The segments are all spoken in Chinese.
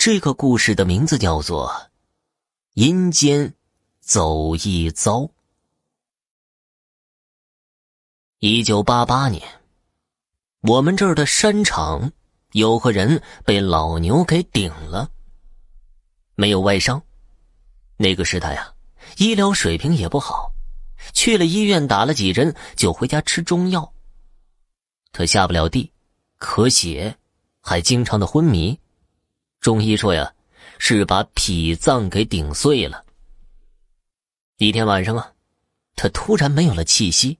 这个故事的名字叫做《阴间走一遭》。一九八八年，我们这儿的山场有个人被老牛给顶了，没有外伤。那个时代啊，医疗水平也不好，去了医院打了几针就回家吃中药。他下不了地，咳血，还经常的昏迷。中医说呀，是把脾脏给顶碎了。一天晚上啊，他突然没有了气息，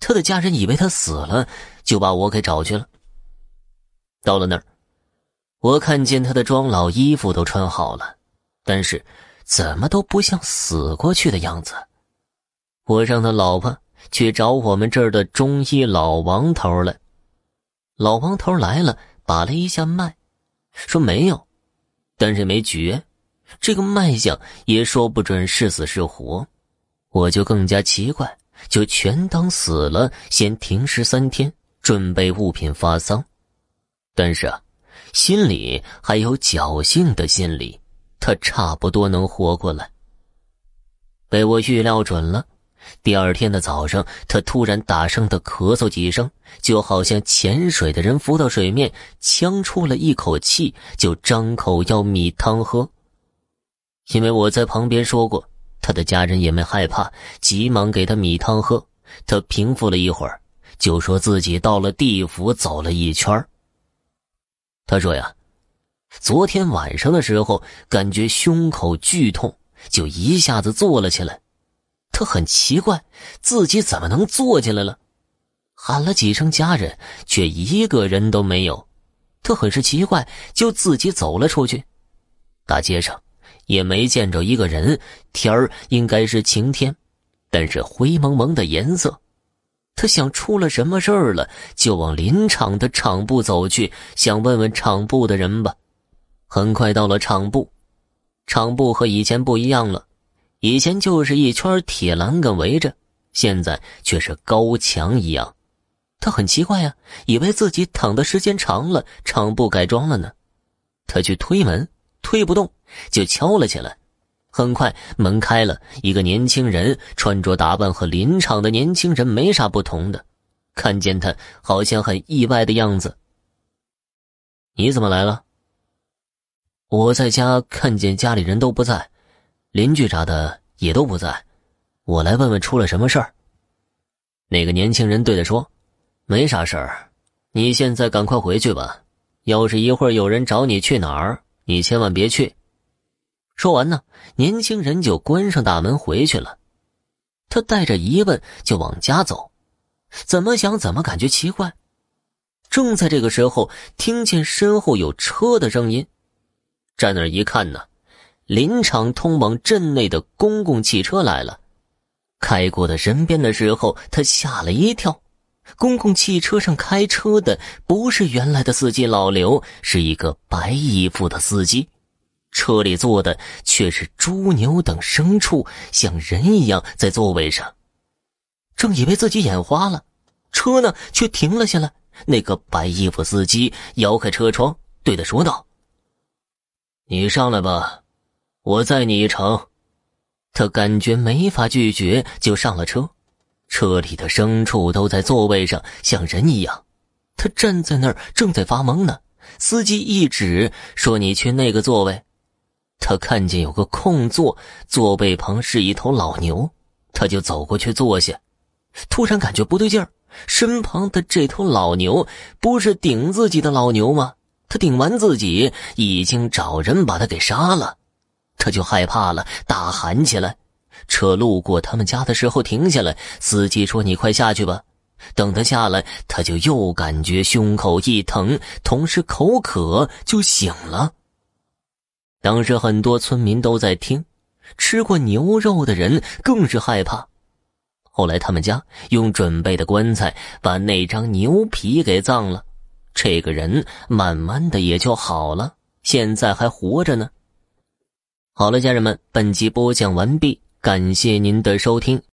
他的家人以为他死了，就把我给找去了。到了那儿，我看见他的装老衣服都穿好了，但是怎么都不像死过去的样子。我让他老婆去找我们这儿的中医老王头来。老王头来了，把了一下脉。说没有，但是没绝，这个脉象也说不准是死是活，我就更加奇怪，就全当死了，先停尸三天，准备物品发丧。但是啊，心里还有侥幸的心理，他差不多能活过来。被我预料准了。第二天的早上，他突然大声的咳嗽几声，就好像潜水的人浮到水面，呛出了一口气，就张口要米汤喝。因为我在旁边说过，他的家人也没害怕，急忙给他米汤喝。他平复了一会儿，就说自己到了地府走了一圈他说呀，昨天晚上的时候感觉胸口剧痛，就一下子坐了起来。他很奇怪，自己怎么能坐进来了？喊了几声家人，却一个人都没有。他很是奇怪，就自己走了出去。大街上也没见着一个人，天儿应该是晴天，但是灰蒙蒙的颜色。他想出了什么事儿了，就往林场的场部走去，想问问场部的人吧。很快到了场部，场部和以前不一样了。以前就是一圈铁栏杆围着，现在却是高墙一样。他很奇怪呀，以为自己躺的时间长了，厂部改装了呢。他去推门，推不动，就敲了起来。很快门开了，一个年轻人，穿着打扮和林场的年轻人没啥不同的。看见他，好像很意外的样子。你怎么来了？我在家看见家里人都不在。邻居啥的也都不在，我来问问出了什么事儿。那个年轻人对他说：“没啥事儿，你现在赶快回去吧。要是一会儿有人找你去哪儿，你千万别去。”说完呢，年轻人就关上大门回去了。他带着疑问就往家走，怎么想怎么感觉奇怪。正在这个时候，听见身后有车的声音，站那儿一看呢。林场通往镇内的公共汽车来了，开过他身边的时候，他吓了一跳。公共汽车上开车的不是原来的司机老刘，是一个白衣服的司机。车里坐的却是猪牛等牲畜，像人一样在座位上。正以为自己眼花了，车呢却停了下来。那个白衣服司机摇开车窗，对他说道：“你上来吧。”我载你一程，他感觉没法拒绝，就上了车。车里的牲畜都在座位上，像人一样。他站在那儿，正在发懵呢。司机一指，说：“你去那个座位。”他看见有个空座，座位旁是一头老牛，他就走过去坐下。突然感觉不对劲儿，身旁的这头老牛不是顶自己的老牛吗？他顶完自己，已经找人把他给杀了。他就害怕了，大喊起来。车路过他们家的时候停下来，司机说：“你快下去吧。”等他下来，他就又感觉胸口一疼，同时口渴，就醒了。当时很多村民都在听，吃过牛肉的人更是害怕。后来他们家用准备的棺材把那张牛皮给葬了，这个人慢慢的也就好了，现在还活着呢。好了，家人们，本集播讲完毕，感谢您的收听。